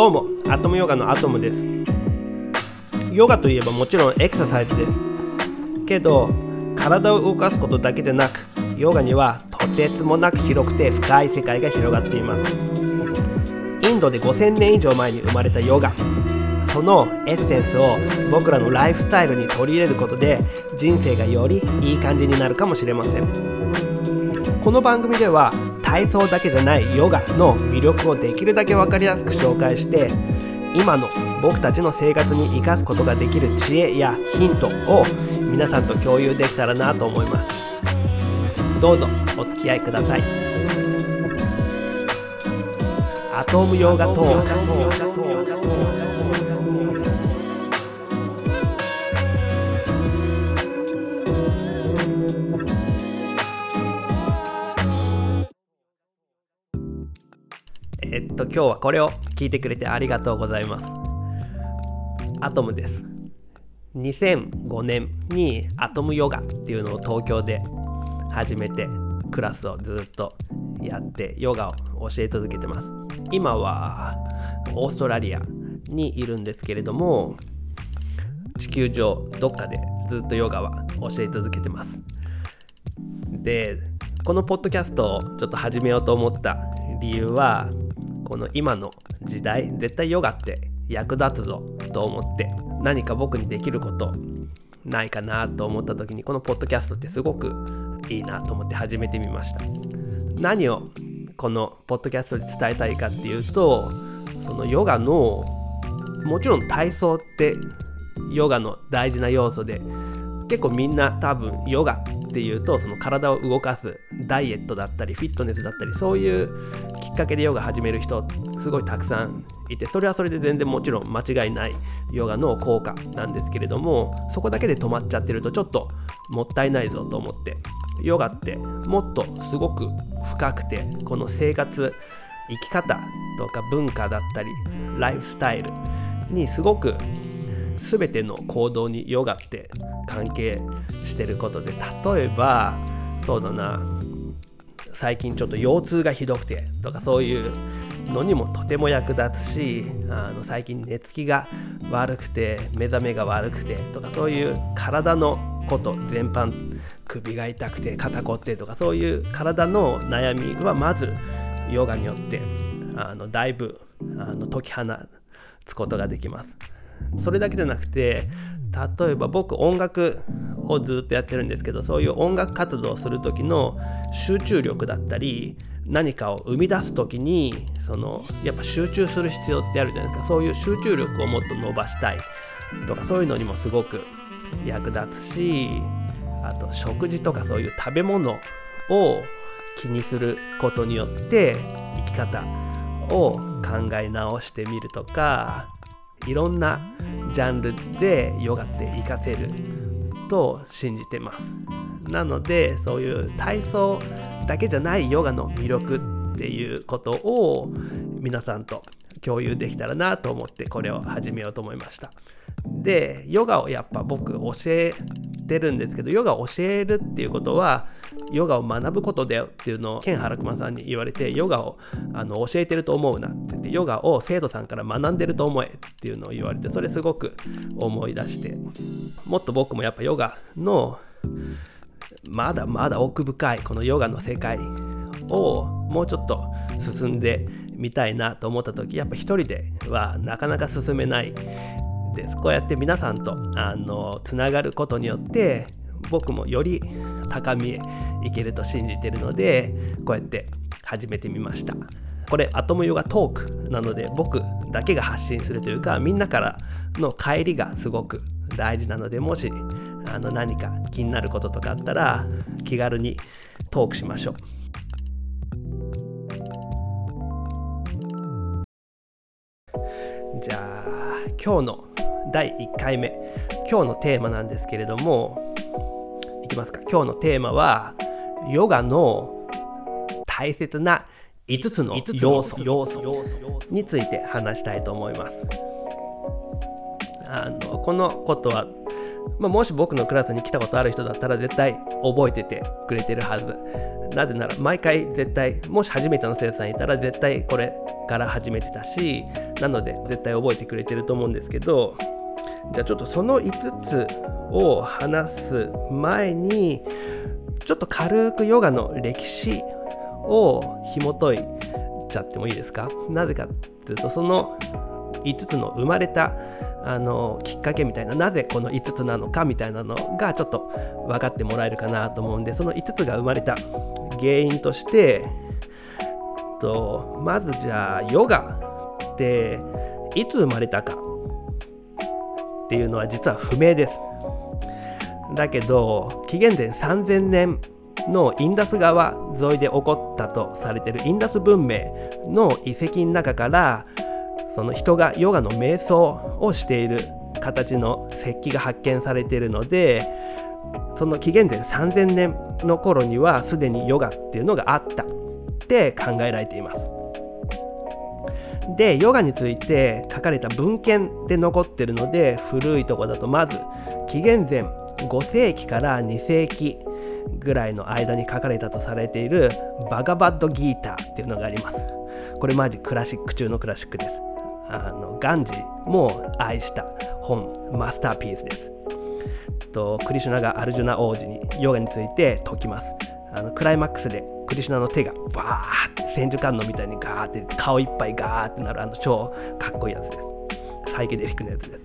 どうもアトムヨガのアトムです。ヨガといえばもちろんエクササイズです。けど体を動かすことだけでなくヨガにはとてつもなく広くて深い世界が広がっています。インドで5000年以上前に生まれたヨガ。そのエッセンスを僕らのライフスタイルに取り入れることで人生がよりいい感じになるかもしれません。この番組では体操だけじゃないヨガの魅力をできるだけ分かりやすく紹介して今の僕たちの生活に生かすことができる知恵やヒントを皆さんと共有できたらなと思います。どうぞお付き合いください。アトムヨガトーク。今日はこれを聞いてくれてありがとうございます。アトムです。2005年にアトムヨガっていうのを東京で始めてクラスをずっとやってヨガを教え続けてます。今はオーストラリアにいるんですけれども地球上どっかでずっとヨガは教え続けてます。でこのポッドキャストをちょっと始めようと思った理由はこの今の時代絶対ヨガって役立つぞと思って何か僕にできることないかなと思った時にこのポッドキャストってすごくいいなと思って始めてみました。何をこのポッドキャストで伝えたいかっていうとそのヨガのもちろん体操ってヨガの大事な要素で結構みんな多分ヨガっていうとその体を動かすダイエットだったりフィットネスだったりそういうきっかけでヨガ始める人すごいたくさんいてそれはそれで全然もちろん間違いないヨガの効果なんですけれどもそこだけで止まっちゃってるとちょっともったいないぞと思ってヨガってもっとすごく深くてこの生活生き方とか文化だったりライフスタイルにすごく全ての行動にヨガって関係してることで例えばそうだな最近ちょっと腰痛がひどくてとかそういうのにもとても役立つしあの最近寝つきが悪くて目覚めが悪くてとかそういう体のこと全般首が痛くて肩こってとかそういう体の悩みはまずヨガによってあのだいぶあの解き放つことができます。それだけじゃなくて例えば僕音楽をずっとやってるんですけどそういう音楽活動をする時の集中力だったり何かを生み出す時にそのやっぱ集中する必要ってあるじゃないですか。そういう集中力をもっと伸ばしたい。とかそういうのにもすごく役立つしあと食事とかそういう食べ物を気にすることによって生き方を考え直してみるとかいろんなジャンルでヨガって活かせると信じてます。なのでそういう体操だけじゃないヨガの魅力っていうことを皆さんと共有できたらなと思ってこれを始めようと思いました。でヨガをやっぱ僕教えてるんですけどヨガを教えるっていうことはヨガを学ぶことだよっていうのをケン・ハラクマさんに言われてヨガをあの教えてると思うなって言ってヨガを生徒さんから学んでると思えっていうのを言われてそれすごく思い出してもっと僕もやっぱヨガのまだまだ奥深いこのヨガの世界をもうちょっと進んでみたいなと思った時やっぱ一人ではなかなか進めないですこうやって皆さんとあのつながることによって僕もより高みへ行けると信じてるのでこうやって始めてみました。これアトムヨガトークなので僕だけが発信するというかみんなからの帰りがすごく大事なのでもしあの何か気になることとかあったら気軽にトークしましょう。じゃあ今日の第1回目。今日のテーマなんですけれどもいきますか。今日のテーマはヨガの大切な5つの要素。について話したいと思います。あのこのことは、まあ、もし僕のクラスに来たことある人だったら絶対覚えててくれてるはず。なぜなら毎回絶対もし初めての生徒さんいたら絶対これから始めてたしなので絶対覚えてくれてると思うんですけどじゃあちょっとその5つを話す前にちょっと軽くヨガの歴史を紐解いちゃってもいいですか？なぜかっていうとその5つの生まれたあのきっかけみたいななぜこの5つなのかみたいなのがちょっと分かってもらえるかなと思うんでその5つが生まれた原因としてとまずじゃあヨガっていつ生まれたかっていうのは実は不明です。だけど紀元前3000年のインダス川沿いで起こったとされてるインダス文明の遺跡の中からその人がヨガの瞑想をしている形の石器が発見されているのでその紀元前3000年の頃にはすでにヨガっていうのがあった。て考えられています。でヨガについて書かれた文献で残ってるので古いとこだとまず紀元前5世紀から2世紀ぐらいの間に書かれたとされているバガバッドギーターっていうのがあります。これマジクラシック中のクラシックです。あのガンジーも愛した本マスターピースです。とクリシュナがアルジュナ王子にヨガについて説きます。あのクライマックスでクリシュナの手がバーって千手観音みたいにガーって顔いっぱいガーってなるあの超かっこいいやつです。サイケデリックのやつです。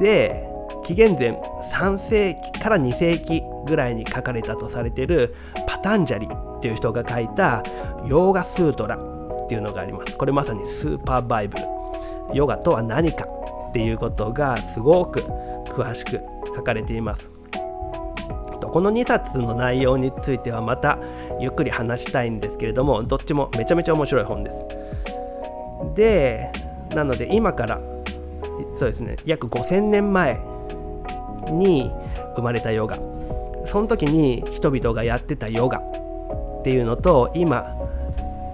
で紀元前3世紀から2世紀ぐらいに書かれたとされているパタンジャリっていう人が書いたヨーガスートラっていうのがあります。これまさにスーパーバイブル。ヨガとは何かっていうことがすごく詳しく書かれています。この2冊の内容についてはまたゆっくり話したいんですけれどもどっちもめちゃめちゃ面白い本です。でなので今からそうですね約5000年前に生まれたヨガ。その時に人々がやってたヨガっていうのと今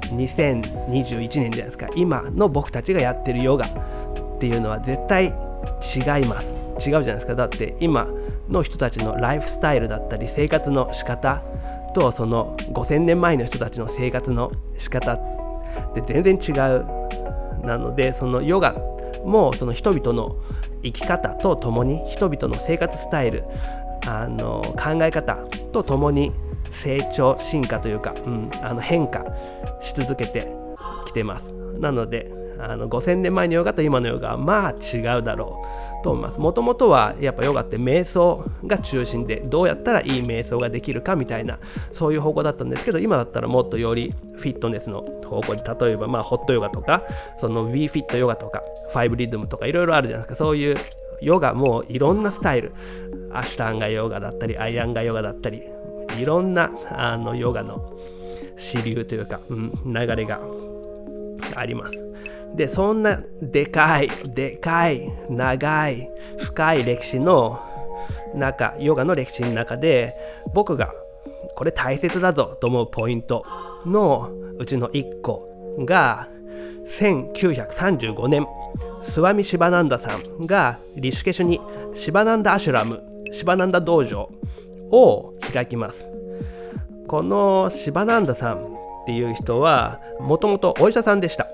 2021年じゃないですか。今の僕たちがやってるヨガっていうのは絶対違います。違うじゃないですか。だって今の人たちのライフスタイルだったり生活の仕方とその5000年前の人たちの生活の仕方って全然違う。なのでそのヨガもその人々の生き方とともに人々の生活スタイル。あの考え方とともに成長進化というか、うん、あの変化し続けてきてます。なのであの5000年前のヨガと今のヨガはまあ違うだろうと思います。もともとはやっぱヨガって瞑想が中心でどうやったらいい瞑想ができるかみたいなそういう方向だったんですけど今だったらもっとよりフィットネスの方向に例えばまあホットヨガとかその WeFit ヨガとか5リズムとかいろいろあるじゃないですか。そういうヨガもいろんなスタイル。アシュタンガヨガだったりアイアンガヨガだったりいろんなあのヨガの支流というか、うん、流れがあります。でそんなでかいでかい長い深い歴史の中ヨガの歴史の中で僕がこれ大切だぞと思うポイントのうちの1個が1935年スワミ・シバナンダさんがリシュケシュにシバナンダ・アシュラムシバナンダ道場を開きます。このシバナンダさんっていう人はもともとお医者さんでした。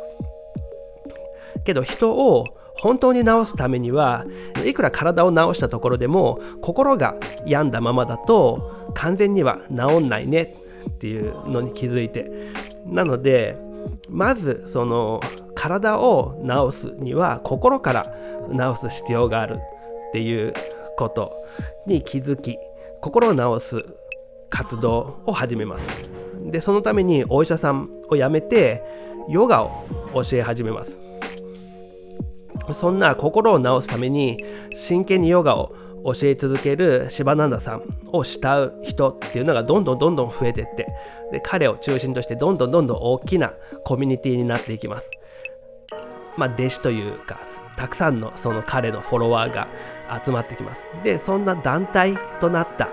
けど人を本当に治すためにはいくら体を治したところでも心が病んだままだと完全には治んないねっていうのに気づいて。なのでまずその体を治すには心から治す必要があるっていうことに気づき心を治す活動を始めます。でそのためにお医者さんを辞めてヨガを教え始めます。そんな心を治すために真剣にヨガを教え続けるシバナンダさんを慕う人っていうのがどんどんどんどん増えていってで彼を中心としてどんどんどんどん大きなコミュニティになっていきます。まあ、弟子というかたくさんのその彼のフォロワーが集まってきます。でそんな団体となった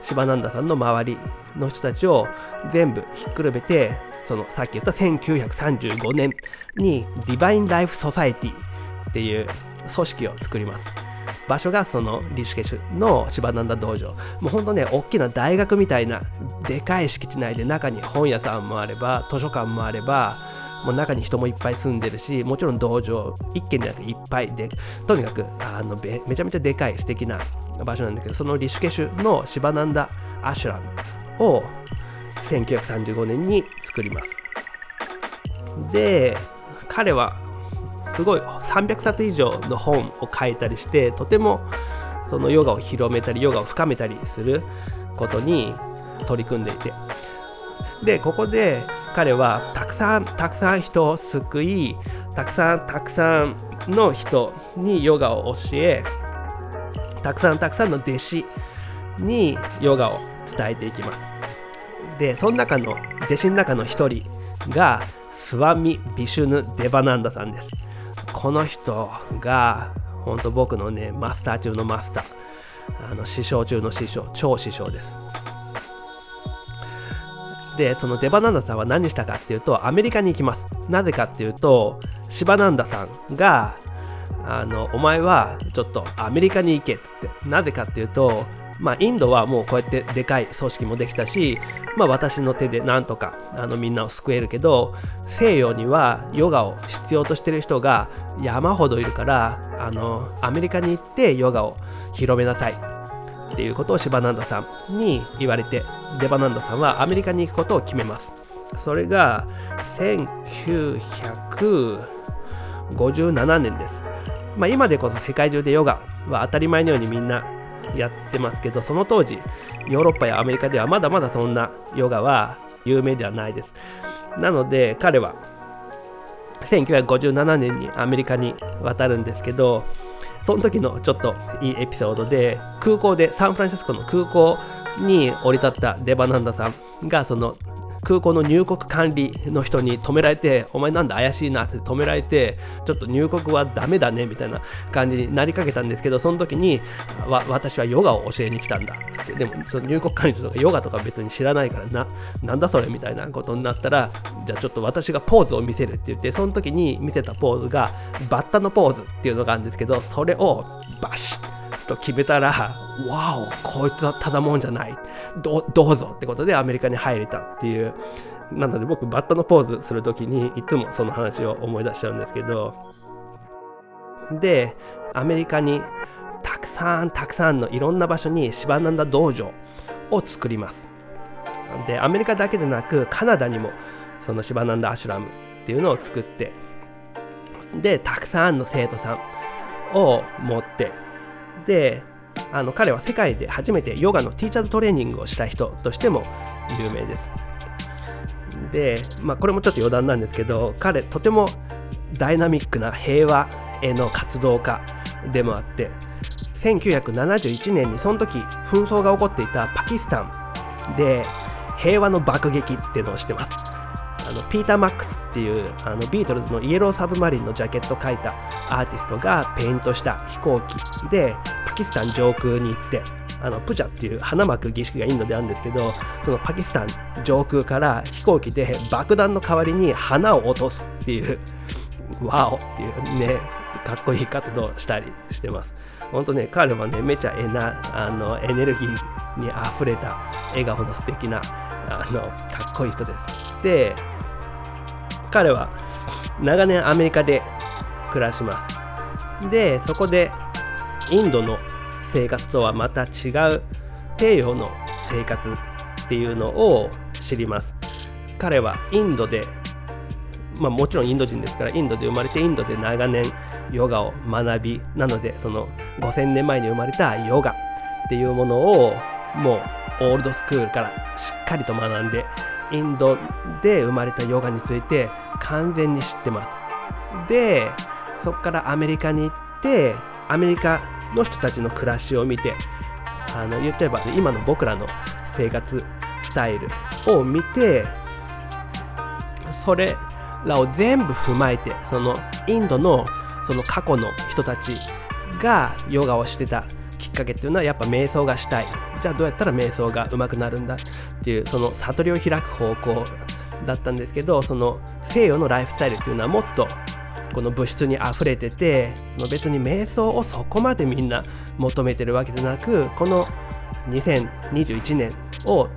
シバナンダさんの周りの人たちを全部ひっくるめてそのさっき言った1935年にディバイン・ライフ・ソサエティっていう組織を作ります。場所がそのリシュケシュのシバナンダ道場もうほんとね大きな大学みたいなでかい敷地内で中に本屋さんもあれば図書館もあればもう中に人もいっぱい住んでるしもちろん道場一軒でなくていっぱいでとにかくあのめちゃめちゃでかい素敵な場所なんだけどそのリシュケシュのシバナンダ・アシュラムを1935年に作りますで彼はすごい300冊以上の本を書いたりしてとてもそのヨガを広めたりヨガを深めたりすることに取り組んでいて。でここで彼はたくさんたくさん人を救いたくさんたくさんの人にヨガを教えたくさんたくさんの弟子にヨガを伝えていきます。でその中の弟子の中の一人がスワミ・ビシュヌ・デバナンダさんです。この人が本当僕のねマスター中のマスター。あの師匠中の師匠超師匠です。でそのデバナンダさんは何したかっていうとアメリカに行きます。なぜかっていうとシバナンダさんがあのお前はちょっとアメリカに行けっつって。なぜかっていうとまあ、インドはもうこうやってでかい組織もできたし、まあ、私の手でなんとかあのみんなを救えるけど西洋にはヨガを必要としてる人が山ほどいるからあのアメリカに行ってヨガを広めなさいっていうことをシバナンダさんに言われてデバナンダさんはアメリカに行くことを決めます。それが1957年です、まあ、今でこそ世界中でヨガは当たり前のようにみんなやってますけどその当時ヨーロッパやアメリカではまだまだそんなヨガは有名ではないです。なので彼は1957年にアメリカに渡るんですけどその時のちょっといいエピソードで空港でサンフランシスコの空港に降り立ったデバナンダさんがその空港の入国管理の人に止められて、お前なんだ怪しいなって止められて、ちょっと入国はダメだねみたいな感じになりかけたんですけど、その時に、わ私はヨガを教えに来たんだっって、でもその入国管理とかヨガとか別に知らないからな、なんだそれみたいなことになったら、じゃあちょっと私がポーズを見せるって言って、その時に見せたポーズが、バッタのポーズっていうのがあるんですけど、それをバシッと決めたら、わお、こいつはただもんじゃないど。どうぞってことでアメリカに入れたっていう。なので僕、バッタのポーズするときにいつもその話を思い出しちゃうんですけど、で、アメリカにたくさんたくさんのいろんな場所にシバナンダ道場を作ります。で、アメリカだけでなくカナダにもそのシバナンダアシュラムっていうのを作って、で、たくさんの生徒さんを持ってであの彼は世界で初めてヨガのティーチャーズトレーニングをした人としても有名です。で、まあ、これもちょっと余談なんですけど彼とてもダイナミックな平和への活動家でもあって1971年にその時紛争が起こっていたパキスタンで平和の爆撃っていうのをしてます。あのピーター・マックスっていうあのビートルズのイエローサブマリンのジャケットを描いたアーティストがペイントした飛行機でパキスタン上空に行ってあのプジャっていう花巻く儀式がインドであるんですけどそのパキスタン上空から飛行機で爆弾の代わりに花を落とすっていうワオっていうねかっこいい活動をしたりしてます。本当ね彼はねめちゃえなあのエネルギーにあふれた笑顔の素敵なあのかっこいい人です。で彼は長年アメリカで暮らします。でそこでインドの生活とはまた違う西洋の生活っていうのを知ります。彼はインドでまあもちろんインド人ですからインドで生まれてインドで長年ヨガを学びなのでその5000年前に生まれたヨガっていうものをもうオールドスクールからしっかりと学んでインドで生まれたヨガについて完全に知ってます。でそこからアメリカに行ってアメリカの人たちの暮らしを見てあの言っちゃえば今の僕らの生活スタイルを見てそれらを全部踏まえてそのインドのその過去の人たちがヨガをしてたきっかけっていうのはやっぱ瞑想がしたい。じゃあどうやったら瞑想が上手くなるんだっていうその悟りを開く方向だったんですけどその西洋のライフスタイルっていうのはもっとこの物質に溢れててその別に瞑想をそこまでみんな求めてるわけじゃなくこの2021年を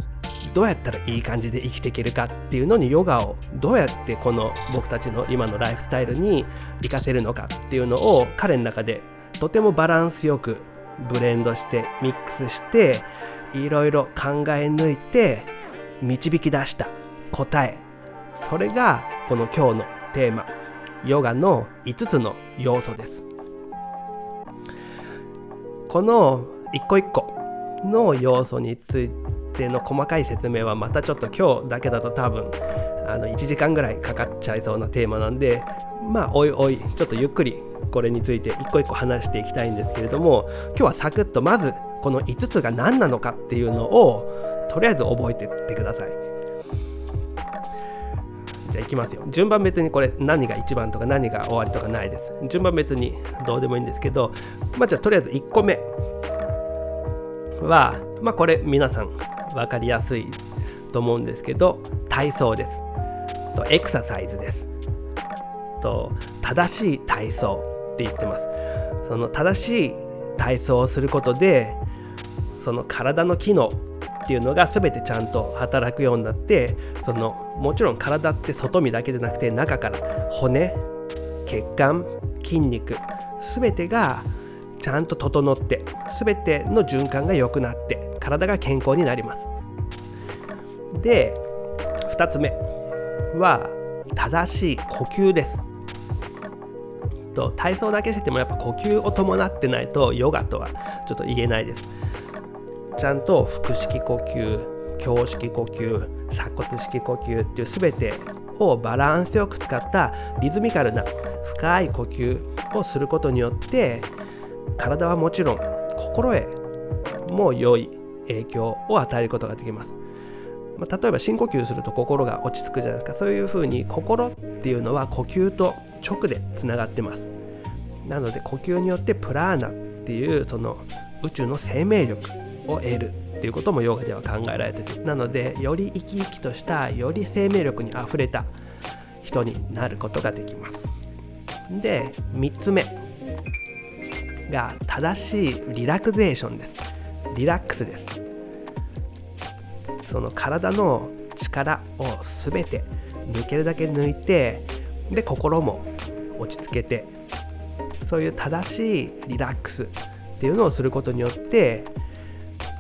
どうやったらいい感じで生きていけるかっていうのにヨガをどうやってこの僕たちの今のライフスタイルに活かせるのかっていうのを彼の中でとてもバランスよくブレンドしてミックスしていろいろ考え抜いて導き出した答え。それがこの今日のテーマ。ヨガの5つの要素です。この一個一個の要素についての細かい説明はまたちょっと今日だけだと多分あの1時間ぐらいかかっちゃいそうなテーマなんでまあおいおいちょっとゆっくりこれについて一個一個話していきたいんですけれども今日はサクッとまずこの5つが何なのかっていうのをとりあえず覚えてってください。じゃあいきますよ。順番別にこれ何が1番とか何が終わりとかないです。順番別にどうでもいいんですけどまあじゃあとりあえず1個目。はまあこれ皆さん分かりやすいと思うんですけど体操です。とエクササイズです。と正しい体操。って言ってます。その正しい体操をすることでその体の機能っていうのが全てちゃんと働くようになってそのもちろん体って外見だけじゃなくて中から骨血管筋肉全てがちゃんと整って全ての循環が良くなって体が健康になります。で2つ目は正しい呼吸です。と体操だけしててもやっぱ呼吸を伴ってないとヨガとはちょっと言えないですちゃんと腹式呼吸胸式呼吸鎖骨式呼吸っていう全てをバランスよく使ったリズミカルな深い呼吸をすることによって体はもちろん心へも良い影響を与えることができます。まあ、例えば深呼吸すると心が落ち着くじゃないですか。そういうふうに心っていうのは呼吸と直でつながってます。なので呼吸によってプラーナっていうその宇宙の生命力を得るっていうこともヨガでは考えられててなのでより生き生きとしたより生命力にあふれた人になることができます。で3つ目が正しいリラクゼーションです。リラックスです。その体の力を全て抜けるだけ抜いてで心も落ち着けてそういう正しいリラックスっていうのをすることによって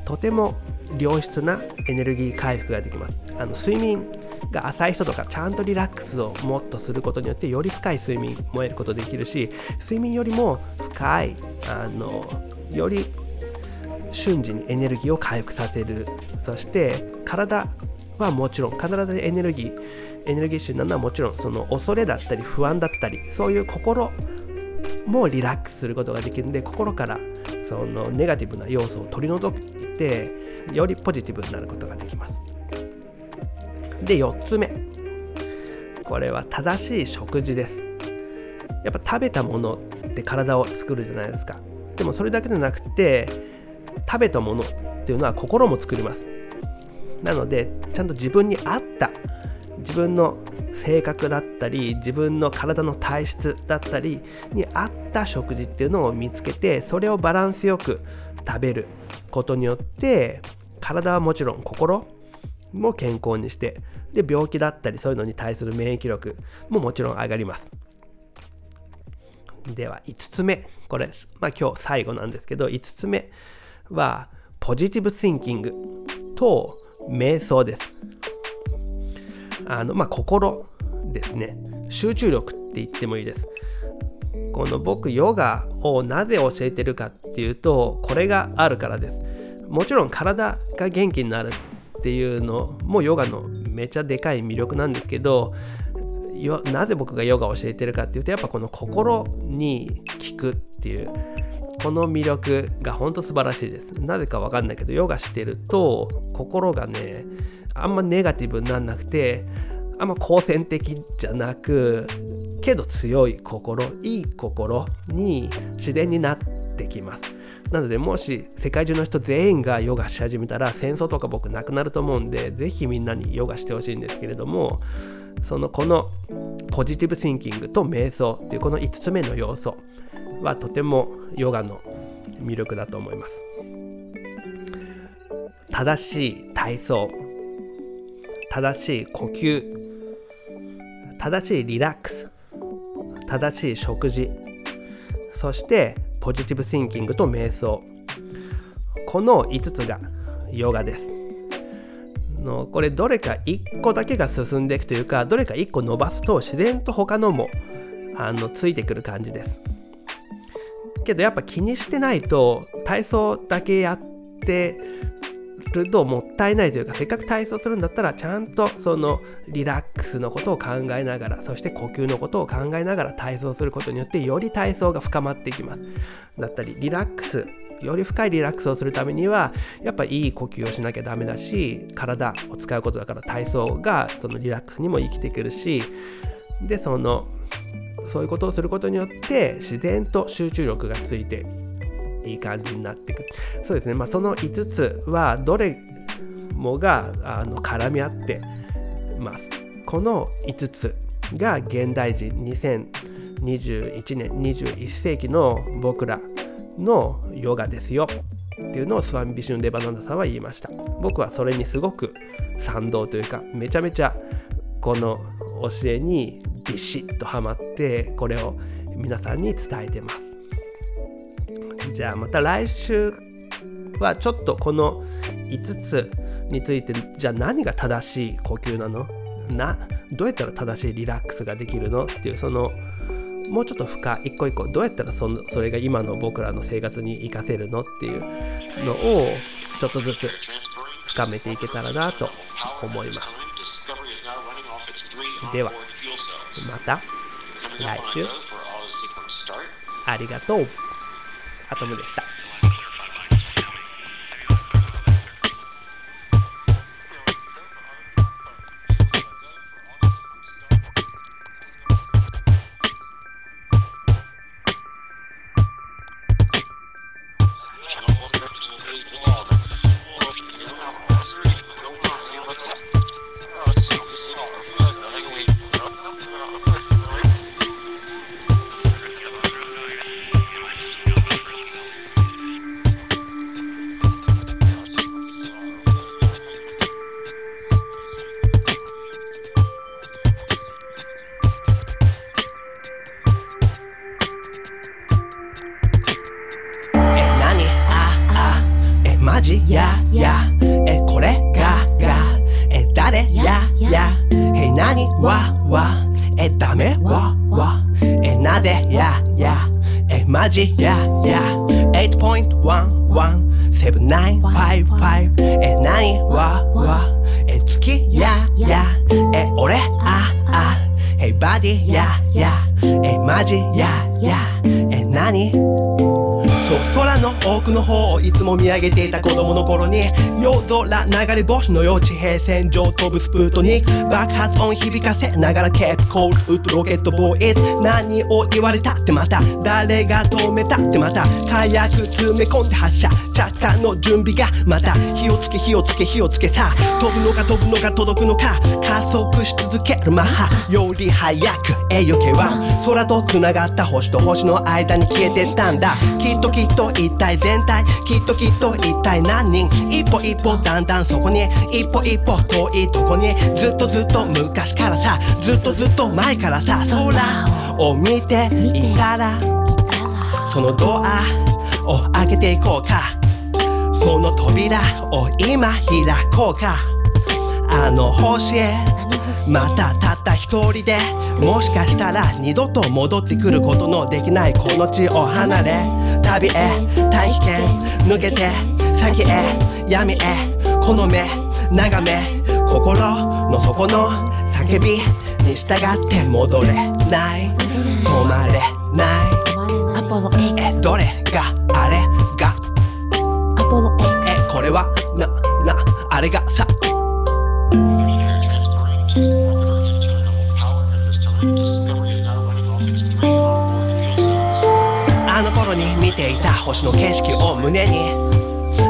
とても良質なエネルギー回復ができます。あの睡眠が浅い人とかちゃんとリラックスをもっとすることによってより深い睡眠も得ることできるし睡眠よりも深いあのより瞬時にエネルギーを回復させる。そして体はもちろん必ずエネルギーエネルギッシュになるのはもちろんその恐れだったり不安だったりそういう心もリラックスすることができるんで心からそのネガティブな要素を取り除いてよりポジティブになることができます。で4つ目。これは正しい食事です。やっぱ食べたものって体を作るじゃないですか。でもそれだけじゃなくて食べたものっていうのは心も作ります。なのでちゃんと自分に合った自分の性格だったり自分の体の体質だったりに合った食事っていうのを見つけてそれをバランスよく食べることによって体はもちろん心も健康にしてで病気だったりそういうのに対する免疫力ももちろん上がります。では5つ目。これまあ今日最後なんですけど5つ目。はポジティブ・シンキングと瞑想です。あのまあ心ですね。集中力って言ってもいいです。この僕ヨガをなぜ教えてるかっていうとこれがあるからです。もちろん体が元気になるっていうのもヨガのめちゃでかい魅力なんですけどなぜ僕がヨガを教えてるかっていうとやっぱこの心に効くっていうこの魅力が本当素晴らしいです。なぜかわかんないけどヨガしてると心がねあんまネガティブになんなくてあんま好戦的じゃなくけど強い心いい心に自然になってきます。なのでもし世界中の人全員がヨガし始めたら戦争とか僕なくなると思うんでぜひみんなにヨガしてほしいんですけれどもそのこのポジティブシンキングと瞑想っていうこの5つ目の要素はとてもヨガの魅力だと思います。正しい体操正しい呼吸正しいリラックス正しい食事そしてポジティブ・シンキングと瞑想。この5つがヨガです。のこれどれか1個だけが進んでいくというかどれか1個伸ばすと自然と他のもあのついてくる感じです。けどやっぱ気にしてないと体操だけやってるともったいないというかせっかく体操するんだったらちゃんとそのリラックスのことを考えながらそして呼吸のことを考えながら体操することによってより体操が深まっていきます。だったりリラックス。より深いリラックスをするためにはやっぱいい呼吸をしなきゃダメだし体を使うことだから体操がそのリラックスにも生きてくるしでそのそういうことをすることによって自然と集中力がついていい感じになっていく。そうですね。まあその5つはどれもがあの絡み合ってますこの5つが現代人2021年21世紀の僕らのヨガですよっていうのをスワミビシュン・デバナンダさんは言いました。僕はそれにすごく賛同というかめちゃめちゃこの教えにビシッとはまってこれを皆さんに伝えてます。じゃあまた来週はちょっとこの5つについてじゃあ何が正しい呼吸なの？などうやったら正しいリラックスができるの？っていうそのもうちょっと深一個一個どうやったらそのそれが今の僕らの生活に活かせるの？っていうのをちょっとずつ深めていけたらなと思います。では。また来週。ありがとう。アトムでした。バディややえマジややえ何そう空の奥の方をいつも見上げていた子供の頃に夜空流れ星のよう地平線上飛ぶスプートに爆発音響かせながらケープコールウッドロケットボーイズ何を言われたってまた誰が止めたってまた火薬詰め込んで発射。着火の準備がまた火をつけ火をつけ火をつけさ。飛ぶのか飛ぶのか届くのか。加速し続けるマッハ。より早く栄養系は空と繋がった星と星の間に消えてったんだ。きっときっと一体全体。きっときっと一体何人。一歩一歩だんだんそこに一歩一歩遠いとこにずっとずっと昔からさ。ずっとずっと前からさ。空を見ていたらそのドアを開けていこうか。その扉を今開こうか。あの星へまたたった一人でもしかしたら二度と戻ってくることのできないこの地を離れ旅へ大気圏抜けて先へ闇へこの目眺め心の底の叫びに従って戻れない。止まれない。えどれがれはななあれがさ。あの頃に見ていた星の景色を胸に。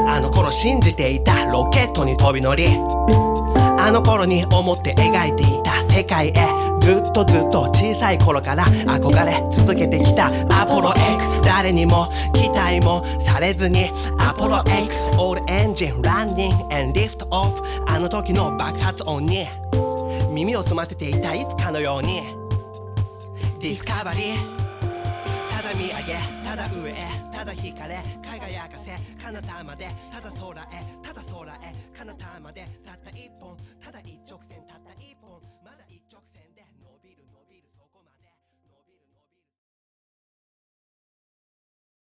あの頃信じていたロケットに飛び乗り。あの頃に思って描いていた世界へ。ずっとずっと小さい頃から憧れ続けてきたアポロ X 誰にも期待もされずにアポロ X All engine running and lift off あの時の爆発音に耳を澄ませていたいつかのように。ディスカバリーただ見上げただ上へただ光れ輝かせ彼方までただ空へただ空へ。彼方までたった一本